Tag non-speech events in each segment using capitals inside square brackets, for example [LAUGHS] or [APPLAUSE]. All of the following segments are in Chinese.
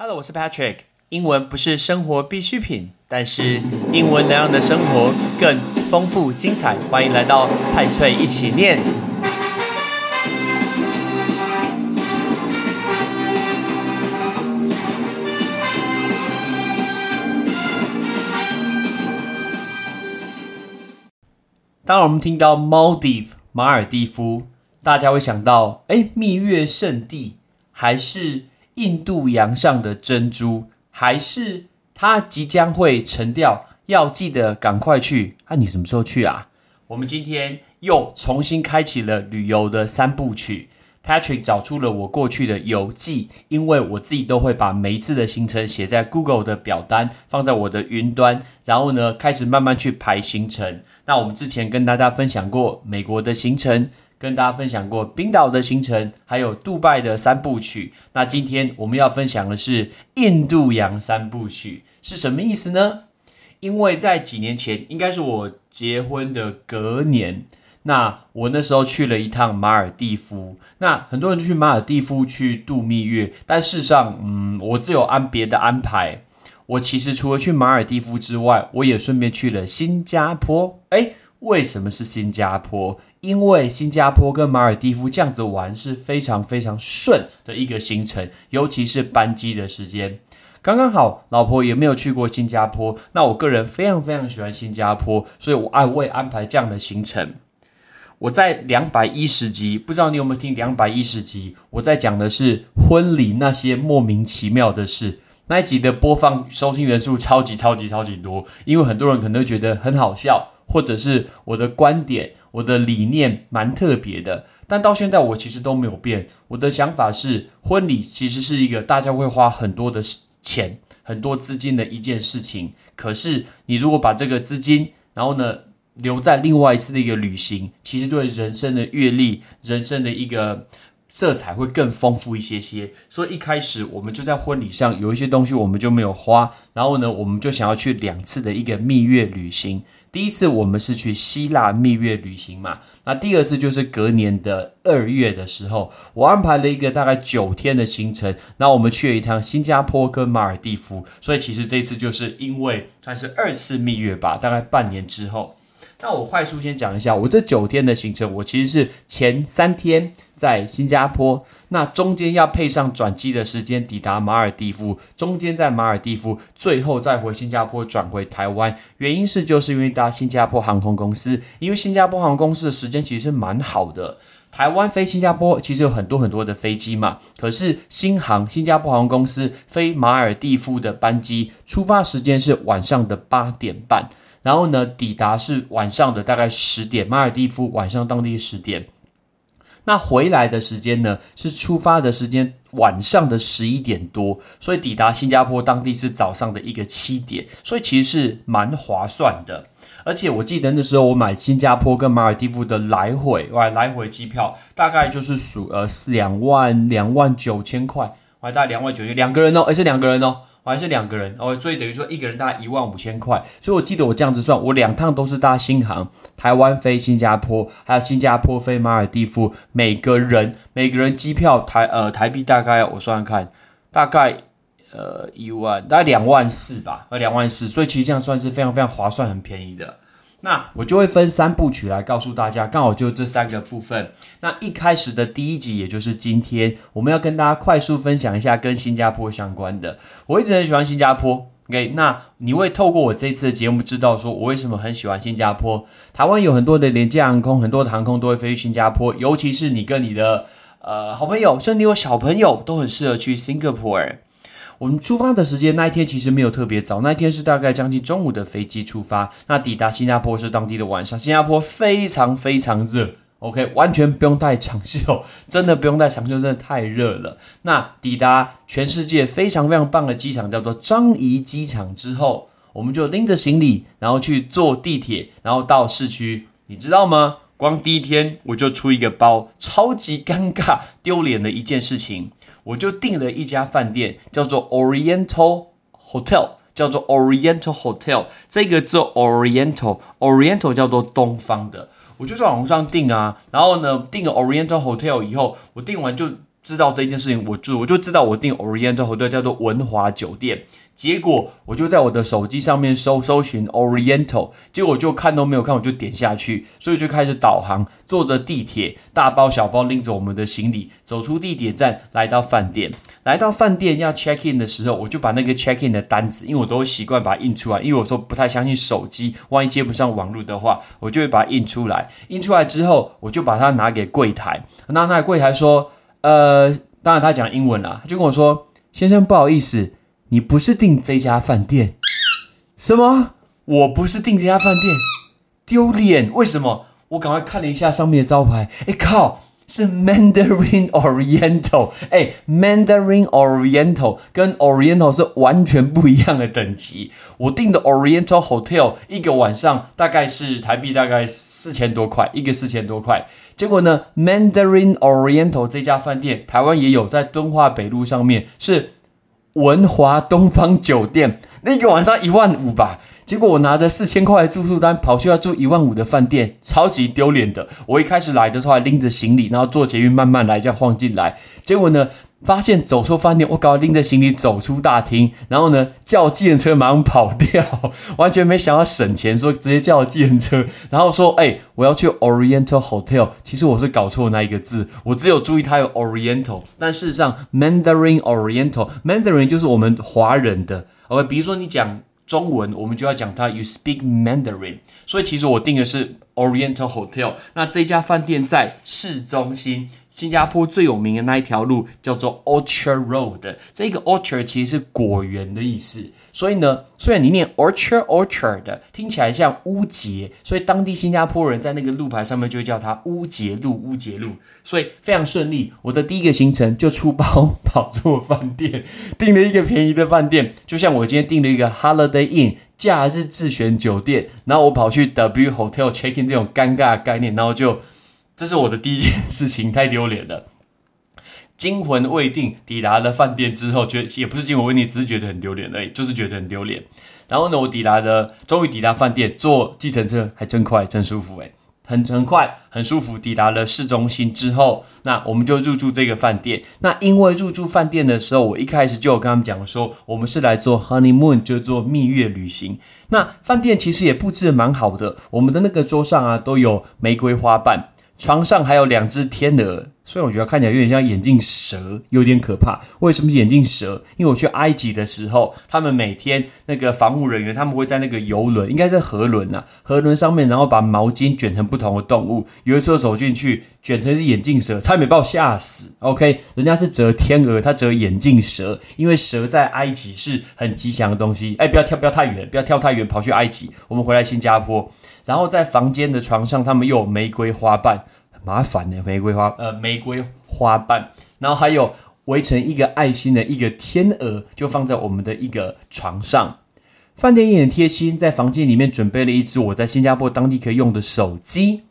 Hello，我是 Patrick。英文不是生活必需品，但是英文能让你的生活更丰富精彩。欢迎来到派翠一起念。当我们听到 maldive 马尔蒂夫，大家会想到，哎，蜜月圣地，还是？印度洋上的珍珠，还是它即将会沉掉？要记得赶快去。啊你什么时候去啊？我们今天又重新开启了旅游的三部曲。Patrick 找出了我过去的游记，因为我自己都会把每一次的行程写在 Google 的表单，放在我的云端，然后呢，开始慢慢去排行程。那我们之前跟大家分享过美国的行程。跟大家分享过冰岛的行程，还有杜拜的三部曲。那今天我们要分享的是印度洋三部曲，是什么意思呢？因为在几年前，应该是我结婚的隔年，那我那时候去了一趟马尔蒂夫。那很多人就去马尔蒂夫去度蜜月，但事实上，嗯，我只有安别的安排。我其实除了去马尔蒂夫之外，我也顺便去了新加坡。诶，为什么是新加坡？因为新加坡跟马尔蒂夫这样子玩是非常非常顺的一个行程，尤其是班机的时间刚刚好。老婆也没有去过新加坡，那我个人非常非常喜欢新加坡，所以我爱为安排这样的行程。我在两百一十集，不知道你有没有听两百一十集？我在讲的是婚礼那些莫名其妙的事。那一集的播放收听人数超级超级超级多，因为很多人可能觉得很好笑。或者是我的观点，我的理念蛮特别的，但到现在我其实都没有变。我的想法是，婚礼其实是一个大家会花很多的钱、很多资金的一件事情。可是你如果把这个资金，然后呢留在另外一次的一个旅行，其实对人生的阅历、人生的一个。色彩会更丰富一些些，所以一开始我们就在婚礼上有一些东西我们就没有花，然后呢，我们就想要去两次的一个蜜月旅行。第一次我们是去希腊蜜月旅行嘛，那第二次就是隔年的二月的时候，我安排了一个大概九天的行程，那我们去了一趟新加坡跟马尔蒂夫，所以其实这次就是因为算是二次蜜月吧，大概半年之后。那我快速先讲一下，我这九天的行程，我其实是前三天在新加坡，那中间要配上转机的时间抵达马尔蒂夫，中间在马尔蒂夫，最后再回新加坡转回台湾。原因是就是因为搭新加坡航空公司，因为新加坡航空公司的时间其实是蛮好的，台湾飞新加坡其实有很多很多的飞机嘛，可是新航新加坡航空公司飞马尔蒂夫的班机出发时间是晚上的八点半。然后呢，抵达是晚上的大概十点，马尔蒂夫晚上当地十点。那回来的时间呢，是出发的时间晚上的十一点多，所以抵达新加坡当地是早上的一个七点，所以其实是蛮划算的。而且我记得那时候我买新加坡跟马尔蒂夫的来回，哇，来回机票大概就是数呃两万两万九千块，哇，大概两万九千两个人哦，而且两个人哦。我还是两个人哦，所以等于说一个人大概一万五千块。所以我记得我这样子算，我两趟都是搭新航，台湾飞新加坡，还有新加坡飞马尔蒂夫，每个人每个人机票台呃台币大概我算算看，大概呃一万，大概两万四吧，呃两万四。所以其实这样算是非常非常划算，很便宜的。那我就会分三部曲来告诉大家，刚好就这三个部分。那一开始的第一集，也就是今天，我们要跟大家快速分享一下跟新加坡相关的。我一直很喜欢新加坡，OK？那你会透过我这次的节目知道，说我为什么很喜欢新加坡。台湾有很多的廉价航空，很多的航空都会飞去新加坡，尤其是你跟你的呃好朋友，甚至你有小朋友，都很适合去 Singapore。我们出发的时间那一天其实没有特别早，那一天是大概将近中午的飞机出发。那抵达新加坡是当地的晚上，新加坡非常非常热，OK，完全不用带长袖，真的不用带长袖，真的太热了。那抵达全世界非常非常棒的机场，叫做樟宜机场之后，我们就拎着行李，然后去坐地铁，然后到市区。你知道吗？光第一天我就出一个包，超级尴尬、丢脸的一件事情。我就订了一家饭店，叫做 Oriental Hotel，叫做 Oriental Hotel。这个字 Oriental，Oriental 叫做东方的。我就在网上订啊，然后呢，订了 Oriental Hotel 以后，我订完就。知道这件事情，我就我就知道我订 Oriental 或者叫做文华酒店。结果我就在我的手机上面搜搜寻 Oriental，结果我就看都没有看，我就点下去，所以就开始导航，坐着地铁，大包小包拎着我们的行李，走出地铁站，来到饭店。来到饭店要 check in 的时候，我就把那个 check in 的单子，因为我都习惯把它印出来，因为我说不太相信手机，万一接不上网络的话，我就会把它印出来。印出来之后，我就把它拿给柜台，那那柜台说，呃，当然他讲英文啦，他就跟我说，先生不好意思。你不是订这家饭店？什么？我不是订这家饭店，丢脸！为什么？我赶快看了一下上面的招牌，哎靠，是 Mandarin [LAUGHS] Oriental。哎，Mandarin Oriental 跟 Oriental 是完全不一样的等级。我订的 Oriental Hotel 一个晚上大概是台币大概四千多块，一个四千多块。结果呢，Mandarin Oriental 这家饭店台湾也有，在敦化北路上面是。文华东方酒店那个晚上一万五吧，结果我拿着四千块的住宿单跑去要住一万五的饭店，超级丢脸的。我一开始来的时候还拎着行李，然后坐捷运慢慢来，这样晃进来，结果呢？发现走错饭店，我搞拎着行李走出大厅，然后呢叫计程车马上跑掉，[LAUGHS] 完全没想要省钱，说直接叫计程车，然后说哎我要去 Oriental Hotel，其实我是搞错那一个字，我只有注意它有 Oriental，但事实上 Mandarin Oriental Mandarin 就是我们华人的，OK，比如说你讲中文，我们就要讲它 You speak Mandarin，所以其实我定的是。Oriental Hotel，那这家饭店在市中心，新加坡最有名的那一条路叫做 Orchard Road。这个 Orchard 其实是果园的意思，所以呢，虽然你念 Orchard Orchard，听起来像乌节，所以当地新加坡人在那个路牌上面就会叫它乌节路。乌节路，所以非常顺利。我的第一个行程就出包跑错饭店，订了一个便宜的饭店，就像我今天订了一个 Holiday Inn。假日自选酒店，然后我跑去 W Hotel check in 这种尴尬的概念，然后就这是我的第一件事情，太丢脸了。惊魂未定，抵达了饭店之后，觉也不是惊魂未定，只是觉得很丢脸而已，就是觉得很丢脸。然后呢，我抵达了，终于抵达饭店，坐计程车还真快，真舒服诶。很很快很舒服，抵达了市中心之后，那我们就入住这个饭店。那因为入住饭店的时候，我一开始就有跟他们讲说，我们是来做 honeymoon，就做蜜月旅行。那饭店其实也布置的蛮好的，我们的那个桌上啊都有玫瑰花瓣，床上还有两只天鹅。虽然我觉得看起来有点像眼镜蛇，有点可怕。为什么是眼镜蛇？因为我去埃及的时候，他们每天那个防务人员，他们会在那个游轮，应该是河轮呐，河轮上面，然后把毛巾卷成不同的动物。有一次我走进去，卷成是眼镜蛇，差点把我吓死。OK，人家是折天鹅，他折眼镜蛇，因为蛇在埃及是很吉祥的东西。哎，不要跳，不要太远，不要跳太远，跑去埃及。我们回来新加坡，然后在房间的床上，他们又有玫瑰花瓣。麻烦的玫瑰花，呃，玫瑰花瓣，然后还有围成一个爱心的一个天鹅，就放在我们的一个床上。饭店也很贴心，在房间里面准备了一只我在新加坡当地可以用的手机，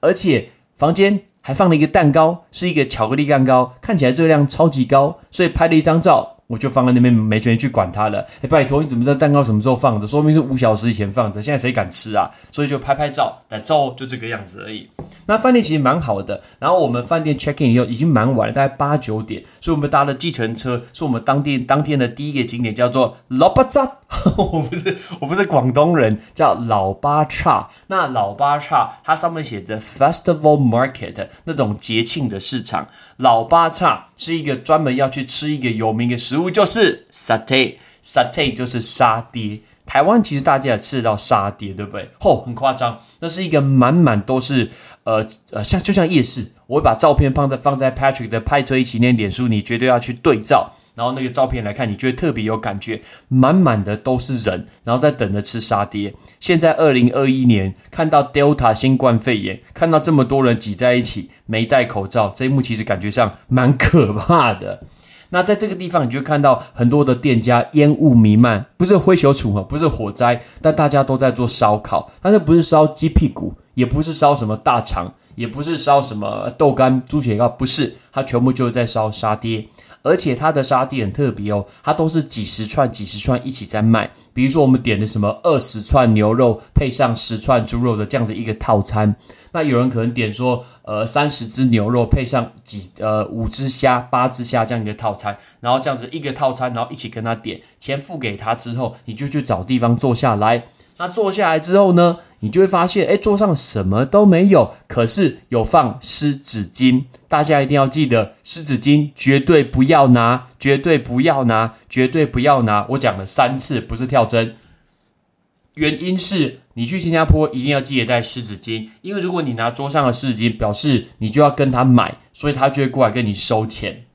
而且房间还放了一个蛋糕，是一个巧克力蛋糕，看起来热量超级高，所以拍了一张照。我就放在那边，没权去管它了。哎，拜托，你怎么知道蛋糕什么时候放的？说明是五小时以前放的。现在谁敢吃啊？所以就拍拍照，但照就这个样子而已。那饭店其实蛮好的。然后我们饭店 check in 以后已经蛮晚了，大概八九点，所以我们搭了计程车，是我们当地当天的第一个景点，叫做老巴扎。[LAUGHS] 我不是我不是广东人，叫老八叉。那老八叉，它上面写着 Festival Market，那种节庆的市场。老八叉是一个专门要去吃一个有名的食。物就是 satay，satay 就是沙爹。台湾其实大家也吃到沙爹，对不对？吼，很夸张，那是一个满满都是呃呃，像就像夜市。我会把照片放在放在 Patrick 的派对纪念脸书，你绝对要去对照，然后那个照片来看，你觉得特别有感觉，满满的都是人，然后在等着吃沙爹。现在二零二一年，看到 Delta 新冠肺炎，看到这么多人挤在一起，没戴口罩，这一幕其实感觉上蛮可怕的。那在这个地方，你就看到很多的店家烟雾弥漫，不是灰球处哈，不是火灾，但大家都在做烧烤，但是不是烧鸡屁股，也不是烧什么大肠，也不是烧什么豆干、猪血糕，不是，它全部就是在烧沙爹。而且它的沙地很特别哦，它都是几十串、几十串一起在卖。比如说我们点的什么二十串牛肉配上十串猪肉的这样子一个套餐，那有人可能点说呃三十只牛肉配上几呃五只虾、八只虾这样一个套餐，然后这样子一个套餐，然后一起跟他点，钱付给他之后，你就去找地方坐下来。那坐下来之后呢，你就会发现，哎，桌上什么都没有，可是有放湿纸巾。大家一定要记得，湿纸巾绝对不要拿，绝对不要拿，绝对不要拿。我讲了三次，不是跳针。原因是你去新加坡一定要记得带湿纸巾，因为如果你拿桌上的湿纸巾，表示你就要跟他买，所以他就会过来跟你收钱。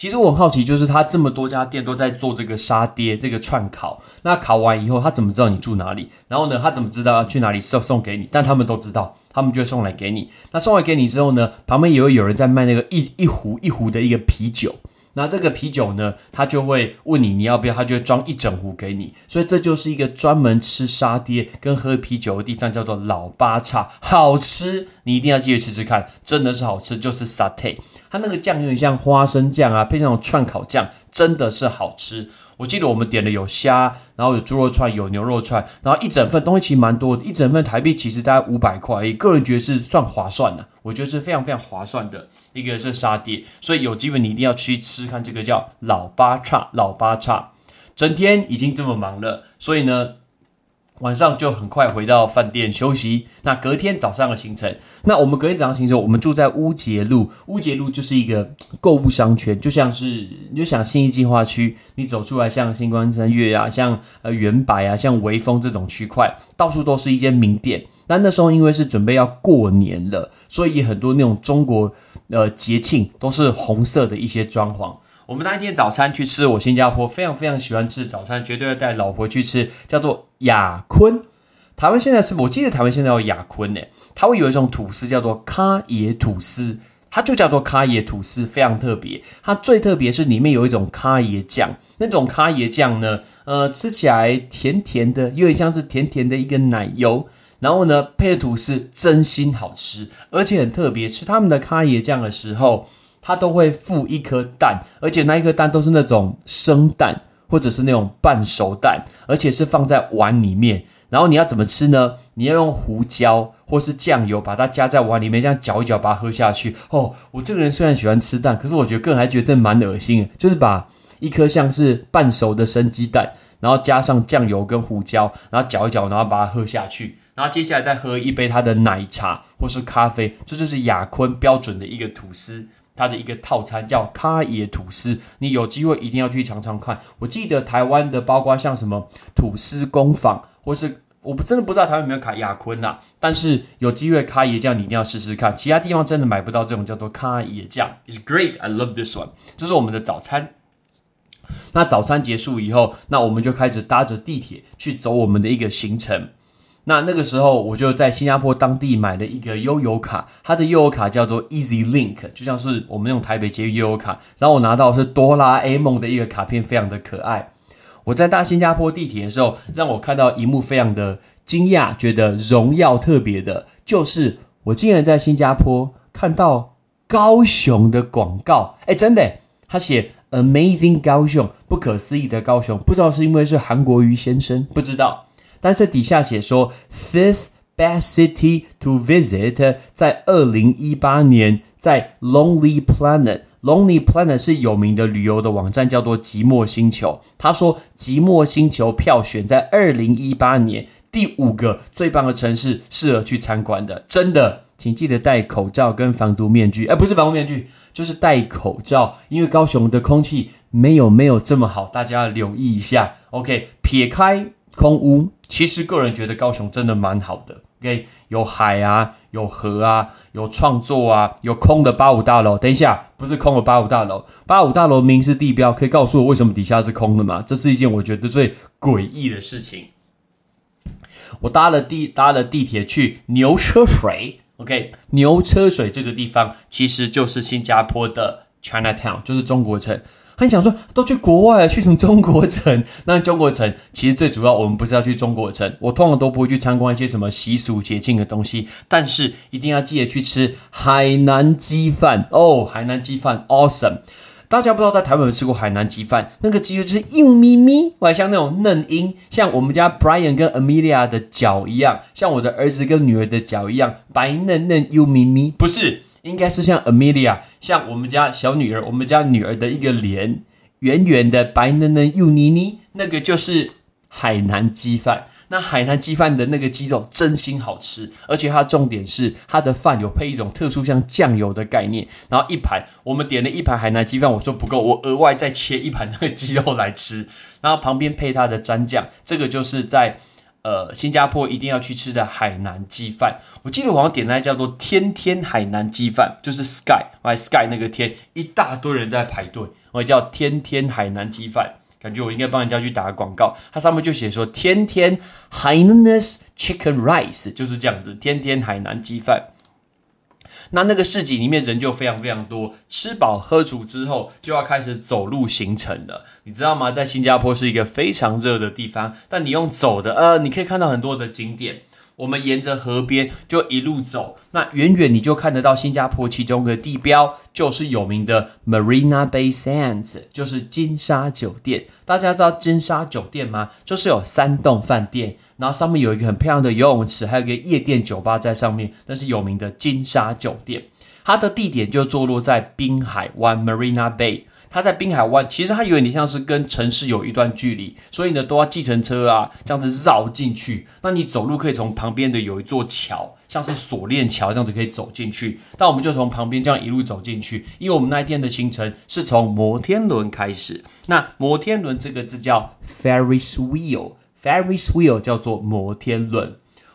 其实我很好奇，就是他这么多家店都在做这个沙爹这个串烤，那烤完以后，他怎么知道你住哪里？然后呢，他怎么知道要去哪里送送给你？但他们都知道，他们就送来给你。那送来给你之后呢，旁边也会有人在卖那个一一壶一壶的一个啤酒。那这个啤酒呢，他就会问你你要不要，他就会装一整壶给你。所以这就是一个专门吃沙爹跟喝啤酒的地方，叫做老八叉，好吃，你一定要记得吃吃看，真的是好吃，就是 satay，它那个酱有点像花生酱啊，配上串烤酱，真的是好吃。我记得我们点的有虾，然后有猪肉串，有牛肉串，然后一整份东西其实蛮多的，一整份台币其实大概五百块，个人觉得是算划算的，我觉得是非常非常划算的一个是沙爹，所以有机会你一定要去吃看这个叫老八叉，老八叉，整天已经这么忙了，所以呢。晚上就很快回到饭店休息。那隔天早上的行程，那我们隔天早上行程，我们住在乌节路。乌节路就是一个购物商圈，就像是你就想新一计划区，你走出来像星光三月啊，像呃元白啊，像微风这种区块，到处都是一间名店。但那时候因为是准备要过年了，所以很多那种中国呃节庆都是红色的一些装潢。我们那一天早餐去吃我新加坡非常非常喜欢吃早餐，绝对要带老婆去吃，叫做雅坤。台湾现在是我记得台湾现在有雅坤呢，它会有一种吐司叫做咖椰吐司，它就叫做咖椰吐司，非常特别。它最特别是里面有一种咖椰酱，那种咖椰酱呢，呃，吃起来甜甜的，有点像是甜甜的一个奶油，然后呢配的吐司真心好吃，而且很特别。吃他们的咖椰酱的时候。它都会附一颗蛋，而且那一颗蛋都是那种生蛋，或者是那种半熟蛋，而且是放在碗里面。然后你要怎么吃呢？你要用胡椒或是酱油把它加在碗里面，这样搅一搅，把它喝下去。哦，我这个人虽然喜欢吃蛋，可是我觉得个人还觉得这蛮恶心。就是把一颗像是半熟的生鸡蛋，然后加上酱油跟胡椒，然后搅一搅，然后把它喝下去。然后接下来再喝一杯它的奶茶或是咖啡，这就是亚坤标准的一个吐司。它的一个套餐叫咖椰吐司，你有机会一定要去尝尝看。我记得台湾的，包括像什么吐司工坊，或是我不真的不知道台湾有没有卡雅坤呐，但是有机会咖椰酱你一定要试试看。其他地方真的买不到这种叫做咖椰酱，It's great, I love this one。这是我们的早餐。那早餐结束以后，那我们就开始搭着地铁去走我们的一个行程。那那个时候，我就在新加坡当地买了一个悠游卡，它的悠游卡叫做 Easy Link，就像是我们用台北捷运悠游卡。然后我拿到是哆啦 A 梦的一个卡片，非常的可爱。我在搭新加坡地铁的时候，让我看到一幕非常的惊讶，觉得荣耀特别的，就是我竟然在新加坡看到高雄的广告。哎，真的，他写 Amazing 高雄，不可思议的高雄，不知道是因为是韩国瑜先生，不知道。但是底下写说，fifth best city to visit，在二零一八年，在 Lonely Planet，Lonely Planet 是有名的旅游的网站，叫做寂寞星球。他说，寂寞星球票选在二零一八年第五个最棒的城市，适合去参观的。真的，请记得戴口罩跟防毒面具。哎，不是防毒面具，就是戴口罩，因为高雄的空气没有没有这么好，大家留意一下。OK，撇开。空屋，其实个人觉得高雄真的蛮好的。OK，有海啊，有河啊，有创作啊，有空的八五大楼。等一下，不是空的八五大楼，八五大楼明是地标，可以告诉我为什么底下是空的吗？这是一件我觉得最诡异的事情。我搭了地搭了地铁去牛车水，OK，牛车水这个地方其实就是新加坡的 Chinatown，就是中国城。很想说，都去国外，去什么中国城？那中国城其实最主要，我们不是要去中国城。我通常都不会去参观一些什么习俗节庆的东西，但是一定要记得去吃海南鸡饭哦。海南鸡饭，awesome！大家不知道在台湾有没有吃过海南鸡饭？那个鸡肉就是硬咪咪，还像那种嫩鹰，像我们家 Brian 跟 Amelia 的脚一样，像我的儿子跟女儿的脚一样，白嫩嫩又咪咪。不是，应该是像 Amelia，像我们家小女儿，我们家女儿的一个脸，圆圆的，白嫩嫩又妮妮，那个就是海南鸡饭。那海南鸡饭的那个鸡肉真心好吃，而且它重点是它的饭有配一种特殊像酱油的概念，然后一盘我们点了一盘海南鸡饭，我说不够，我额外再切一盘那个鸡肉来吃，然后旁边配它的蘸酱，这个就是在呃新加坡一定要去吃的海南鸡饭。我记得我好像点那叫做天天海南鸡饭，就是 Sky，哎 Sky 那个天，一大堆人在排队，我叫天天海南鸡饭。感觉我应该帮人家去打广告，它上面就写说“天天 h i n a n e s e chicken rice” 就是这样子，天天海南鸡饭。那那个市集里面人就非常非常多，吃饱喝足之后就要开始走路行程了。你知道吗？在新加坡是一个非常热的地方，但你用走的，呃，你可以看到很多的景点。我们沿着河边就一路走，那远远你就看得到新加坡其中的地标，就是有名的 Marina Bay Sands，就是金沙酒店。大家知道金沙酒店吗？就是有三栋饭店，然后上面有一个很漂亮的游泳池，还有一个夜店酒吧在上面，那是有名的金沙酒店。它的地点就坐落在滨海湾 Marina Bay。它在滨海湾，其实它有点像是跟城市有一段距离，所以呢都要计程车啊这样子绕进去。那你走路可以从旁边的有一座桥，像是锁链桥这样子可以走进去。但我们就从旁边这样一路走进去，因为我们那一天的行程是从摩天轮开始。那摩天轮这个字叫 Ferris wheel，Ferris wheel 叫做摩天轮。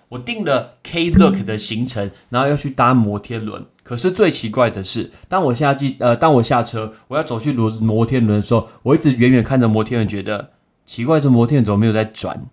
我订了 K Look 的行程，然后要去搭摩天轮。可是最奇怪的是，当我下机呃，当我下车，我要走去轮摩天轮的时候，我一直远远看着摩天轮，觉得奇怪，这摩天轮怎么没有在转？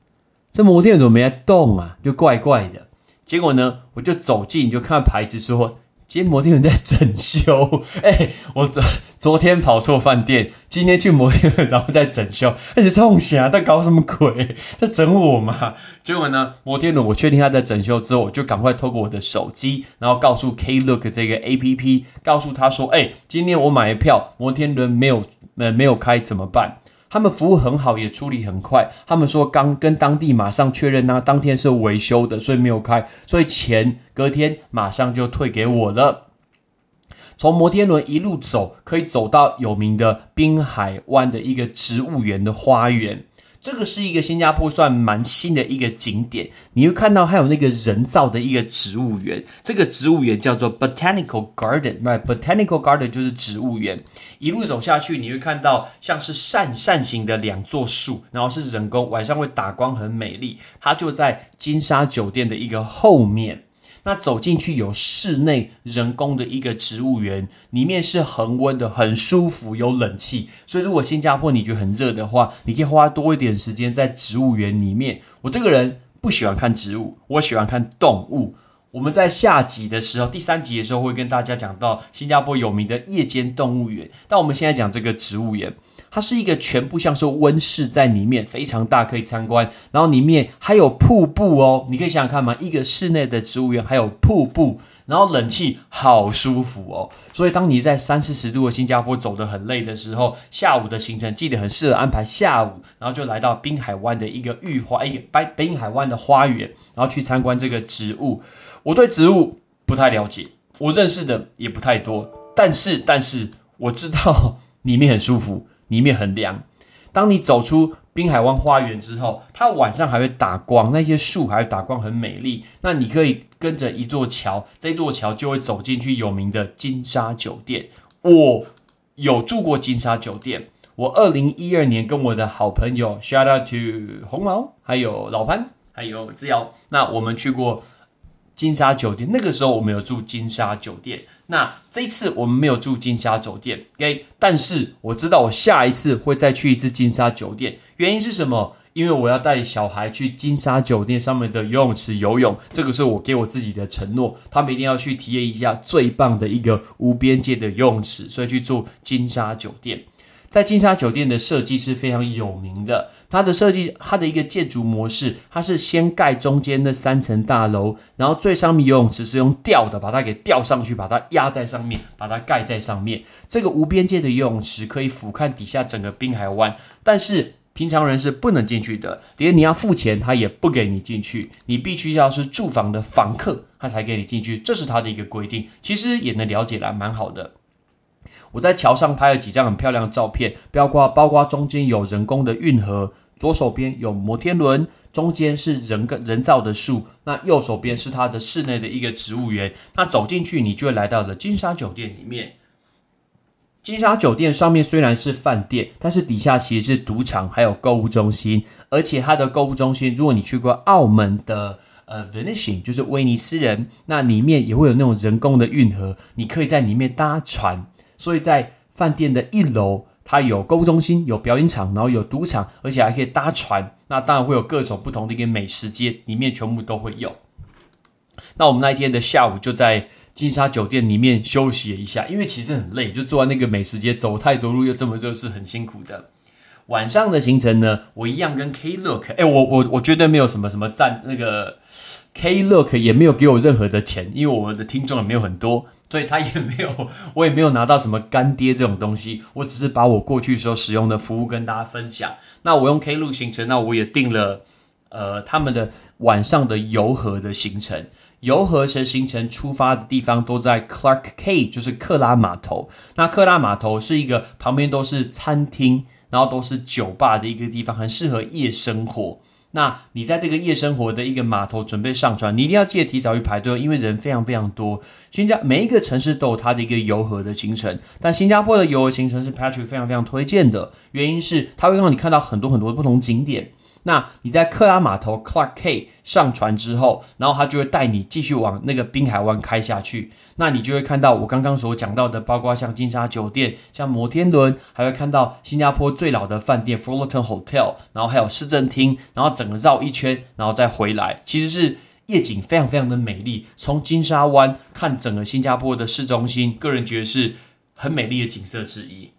这摩天轮怎么没在动啊？就怪怪的。结果呢，我就走近，就看牌子说。今天摩天轮在整修，[LAUGHS] 哎，我昨昨天跑错饭店，今天去摩天轮然后在整修，而且冲啥在搞什么鬼？[LAUGHS] 在整我嘛？结果呢，摩天轮我确定他在整修之后，我就赶快透过我的手机，然后告诉 Klook 这个 A P P，告诉他说，哎，今天我买票，摩天轮没有呃没有开怎么办？他们服务很好，也处理很快。他们说刚跟当地马上确认，那当天是维修的，所以没有开，所以钱隔天马上就退给我了。从摩天轮一路走，可以走到有名的滨海湾的一个植物园的花园。这个是一个新加坡算蛮新的一个景点，你会看到还有那个人造的一个植物园，这个植物园叫做 Botanical Garden，right？Botanical Garden 就是植物园。一路走下去，你会看到像是扇扇形的两座树，然后是人工，晚上会打光，很美丽。它就在金沙酒店的一个后面。那走进去有室内人工的一个植物园，里面是恒温的，很舒服，有冷气。所以如果新加坡你觉得很热的话，你可以花多一点时间在植物园里面。我这个人不喜欢看植物，我喜欢看动物。我们在下集的时候，第三集的时候会跟大家讲到新加坡有名的夜间动物园。但我们现在讲这个植物园。它是一个全部像是温室在里面，非常大，可以参观。然后里面还有瀑布哦，你可以想想看嘛，一个室内的植物园还有瀑布，然后冷气好舒服哦。所以当你在三四十度的新加坡走得很累的时候，下午的行程记得很适合安排下午，然后就来到滨海湾的一个御花，一个滨滨海湾的花园，然后去参观这个植物。我对植物不太了解，我认识的也不太多，但是但是我知道里面很舒服。里面很凉。当你走出滨海湾花园之后，它晚上还会打光，那些树还会打光，很美丽。那你可以跟着一座桥，这座桥就会走进去有名的金沙酒店。我有住过金沙酒店。我二零一二年跟我的好朋友 shout out to 红毛，还有老潘，还有志尧，那我们去过金沙酒店。那个时候我们有住金沙酒店。那这一次我们没有住金沙酒店，OK？但是我知道我下一次会再去一次金沙酒店，原因是什么？因为我要带小孩去金沙酒店上面的游泳池游泳，这个是我给我自己的承诺，他们一定要去体验一下最棒的一个无边界的游泳池，所以去住金沙酒店。在金沙酒店的设计是非常有名的。它的设计，它的一个建筑模式，它是先盖中间那三层大楼，然后最上面游泳池是用吊的，把它给吊上去，把它压在上面，把它盖在上面。这个无边界的游泳池可以俯瞰底下整个滨海湾，但是平常人是不能进去的，连你要付钱，他也不给你进去。你必须要是住房的房客，他才给你进去，这是他的一个规定。其实也能了解了，蛮好的。我在桥上拍了几张很漂亮的照片，包括包括中间有人工的运河，左手边有摩天轮，中间是人跟人造的树，那右手边是它的室内的一个植物园。那走进去，你就会来到了金沙酒店里面。金沙酒店上面虽然是饭店，但是底下其实是赌场，还有购物中心。而且它的购物中心，如果你去过澳门的呃 Venetian，就是威尼斯人，那里面也会有那种人工的运河，你可以在里面搭船。所以在饭店的一楼，它有购物中心、有表演场，然后有赌场，而且还可以搭船。那当然会有各种不同的一个美食街，里面全部都会有。那我们那一天的下午就在金沙酒店里面休息了一下，因为其实很累，就坐在那个美食街走太多路，又这么热，是很辛苦的。晚上的行程呢，我一样跟 K Look，哎，我我我绝对没有什么什么赞，那个 K Look 也没有给我任何的钱，因为我的听众也没有很多，所以他也没有，[LAUGHS] 我也没有拿到什么干爹这种东西，我只是把我过去时候使用的服务跟大家分享。那我用 K Look 行程，那我也订了，呃，他们的晚上的游河的行程。游河城行程出发的地方都在 Clark K，就是克拉码头。那克拉码头是一个旁边都是餐厅，然后都是酒吧的一个地方，很适合夜生活。那你在这个夜生活的一个码头准备上船，你一定要记得提早去排队，因为人非常非常多。新加每一个城市都有它的一个游河的行程，但新加坡的游河行程是 Patrick 非常非常推荐的，原因是它会让你看到很多很多不同景点。那你在克拉码头 Clark K 上船之后，然后他就会带你继续往那个滨海湾开下去。那你就会看到我刚刚所讲到的，包括像金沙酒店、像摩天轮，还会看到新加坡最老的饭店 Fullerton Hotel，然后还有市政厅，然后整个绕一圈，然后再回来，其实是夜景非常非常的美丽。从金沙湾看整个新加坡的市中心，个人觉得是很美丽的景色之一。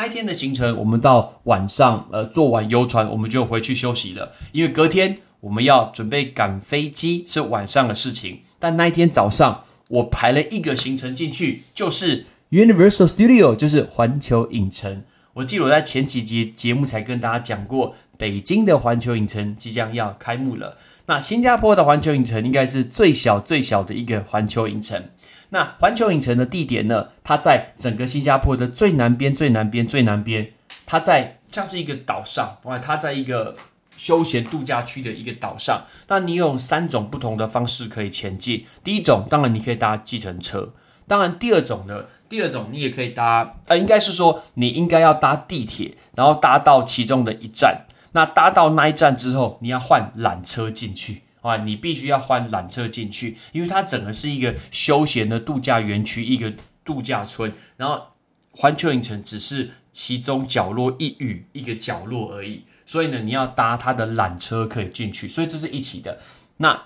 那一天的行程，我们到晚上，呃，坐完游船，我们就回去休息了。因为隔天我们要准备赶飞机，是晚上的事情。但那一天早上，我排了一个行程进去，就是 Universal Studio，就是环球影城。我记得我在前几集节目才跟大家讲过，北京的环球影城即将要开幕了。那新加坡的环球影城应该是最小最小的一个环球影城。那环球影城的地点呢？它在整个新加坡的最南边、最南边、最南边。它在像是一个岛上，哇！它在一个休闲度假区的一个岛上。那你有三种不同的方式可以前进。第一种，当然你可以搭计程车。当然，第二种呢，第二种你也可以搭，呃，应该是说你应该要搭地铁，然后搭到其中的一站。那搭到那一站之后，你要换缆车进去。啊，你必须要换缆车进去，因为它整个是一个休闲的度假园区，一个度假村。然后环球影城只是其中角落一隅一个角落而已，所以呢，你要搭它的缆车可以进去，所以这是一起的。那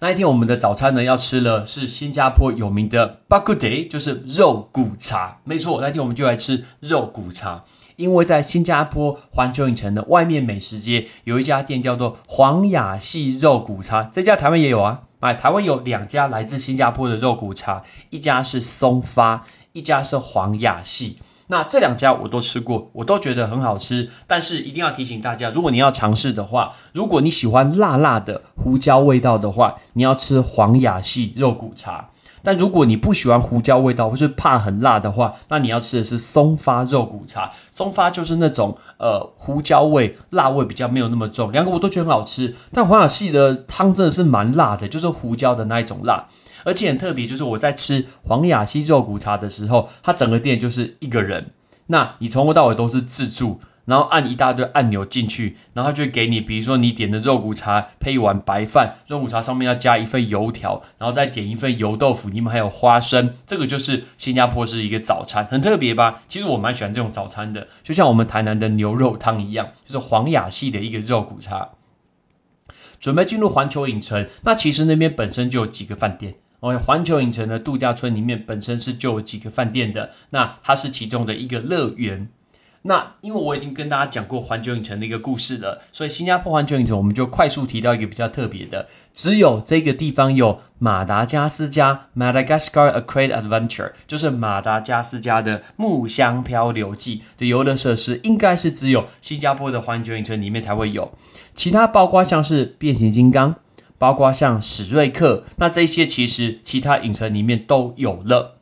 那一天我们的早餐呢，要吃了是新加坡有名的 Baguette，就是肉骨茶。没错，那天我们就来吃肉骨茶。因为在新加坡环球影城的外面美食街有一家店叫做黄雅系肉骨茶，这家台湾也有啊。哎，台湾有两家来自新加坡的肉骨茶，一家是松发，一家是黄雅系。那这两家我都吃过，我都觉得很好吃。但是一定要提醒大家，如果你要尝试的话，如果你喜欢辣辣的胡椒味道的话，你要吃黄雅系肉骨茶。但如果你不喜欢胡椒味道，或是怕很辣的话，那你要吃的是松发肉骨茶。松发就是那种呃胡椒味、辣味比较没有那么重，两个我都觉得很好吃。但黄雅系的汤真的是蛮辣的，就是胡椒的那一种辣，而且很特别，就是我在吃黄雅系肉骨茶的时候，它整个店就是一个人，那你从头到尾都是自助。然后按一大堆按钮进去，然后就会给你，比如说你点的肉骨茶配一碗白饭，肉骨茶上面要加一份油条，然后再点一份油豆腐，你们还有花生，这个就是新加坡是一个早餐，很特别吧？其实我蛮喜欢这种早餐的，就像我们台南的牛肉汤一样，就是黄雅系的一个肉骨茶。准备进入环球影城，那其实那边本身就有几个饭店。哦，环球影城的度假村里面本身是就有几个饭店的，那它是其中的一个乐园。那因为我已经跟大家讲过环球影城的一个故事了，所以新加坡环球影城我们就快速提到一个比较特别的，只有这个地方有马达加斯加 （Madagascar a c r a d Adventure），就是马达加斯加的木箱漂流记的游乐设施，应该是只有新加坡的环球影城里面才会有。其他包括像是变形金刚，包括像史瑞克，那这些其实其他影城里面都有了。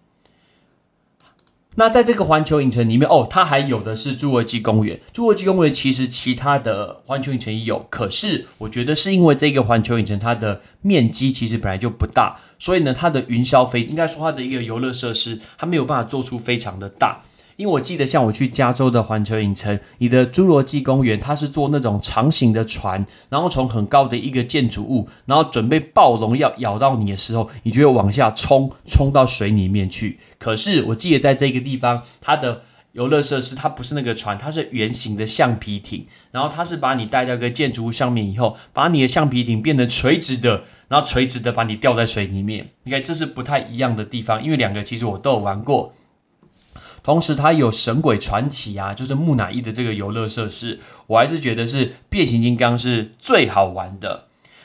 那在这个环球影城里面，哦，它还有的是侏罗纪公园。侏罗纪公园其实其他的环球影城也有，可是我觉得是因为这个环球影城它的面积其实本来就不大，所以呢，它的云霄飞应该说它的一个游乐设施，它没有办法做出非常的大。因为我记得，像我去加州的环球影城，你的侏罗纪公园，它是坐那种长形的船，然后从很高的一个建筑物，然后准备暴龙要咬到你的时候，你就会往下冲，冲到水里面去。可是我记得在这个地方，它的游乐设施它不是那个船，它是圆形的橡皮艇，然后它是把你带到一个建筑物上面以后，把你的橡皮艇变成垂直的，然后垂直的把你吊在水里面。你看，这是不太一样的地方，因为两个其实我都有玩过。同时，它有《神鬼传奇》啊，就是木乃伊的这个游乐设施，我还是觉得是变形金刚是最好玩的。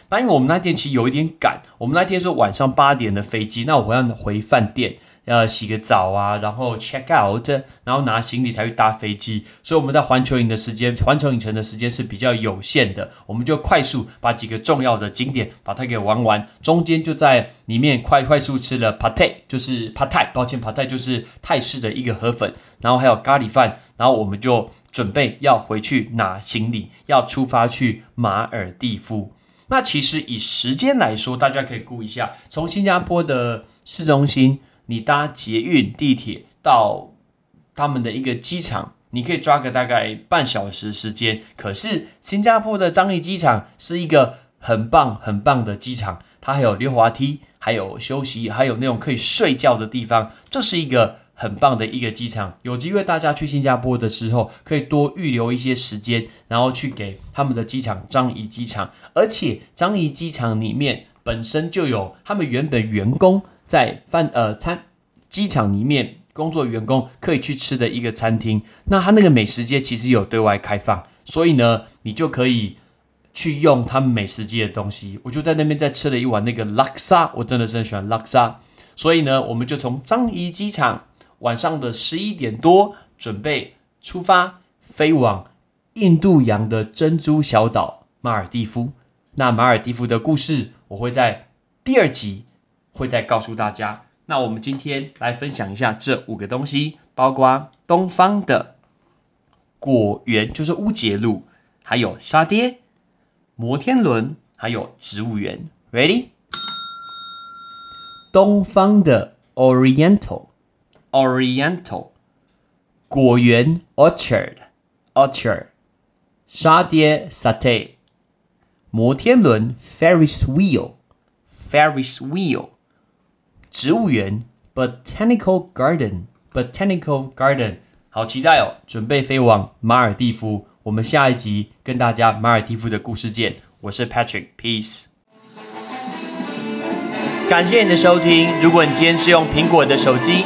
那因为我们那天其实有一点赶，我们那天是晚上八点的飞机，那我要回饭店。要洗个澡啊，然后 check out，然后拿行李才去搭飞机。所以我们在环球影的时间，环球影城的时间是比较有限的，我们就快速把几个重要的景点把它给玩完。中间就在里面快快速吃了 pate，就是 pate，抱歉 pate 就是泰式的一个河粉，然后还有咖喱饭，然后我们就准备要回去拿行李，要出发去马尔蒂夫。那其实以时间来说，大家可以估一下，从新加坡的市中心。你搭捷运、地铁到他们的一个机场，你可以抓个大概半小时时间。可是新加坡的樟宜机场是一个很棒、很棒的机场，它还有溜滑梯，还有休息，还有那种可以睡觉的地方。这是一个很棒的一个机场。有机会大家去新加坡的时候，可以多预留一些时间，然后去给他们的机场樟宜机场。而且樟宜机场里面本身就有他们原本员工。在饭呃餐机场里面工作员工可以去吃的一个餐厅，那他那个美食街其实有对外开放，所以呢，你就可以去用他们美食街的东西。我就在那边再吃了一碗那个拉萨，我真的是很喜欢拉萨。所以呢，我们就从樟宜机场晚上的十一点多准备出发，飞往印度洋的珍珠小岛马尔蒂夫。那马尔蒂夫的故事，我会在第二集。会再告诉大家。那我们今天来分享一下这五个东西，包括东方的果园，就是乌节路，还有沙爹、摩天轮，还有植物园。Ready？东方的 Oriental，Oriental 果园 Orchard，Orchard 沙爹 Satay，摩天轮 Ferris Wheel，Ferris Wheel。植物园，Botanical Garden，Botanical Garden，好期待哦！准备飞往马尔蒂夫，我们下一集跟大家马尔蒂夫的故事见。我是 Patrick，Peace。感谢你的收听。如果你今天是用苹果的手机，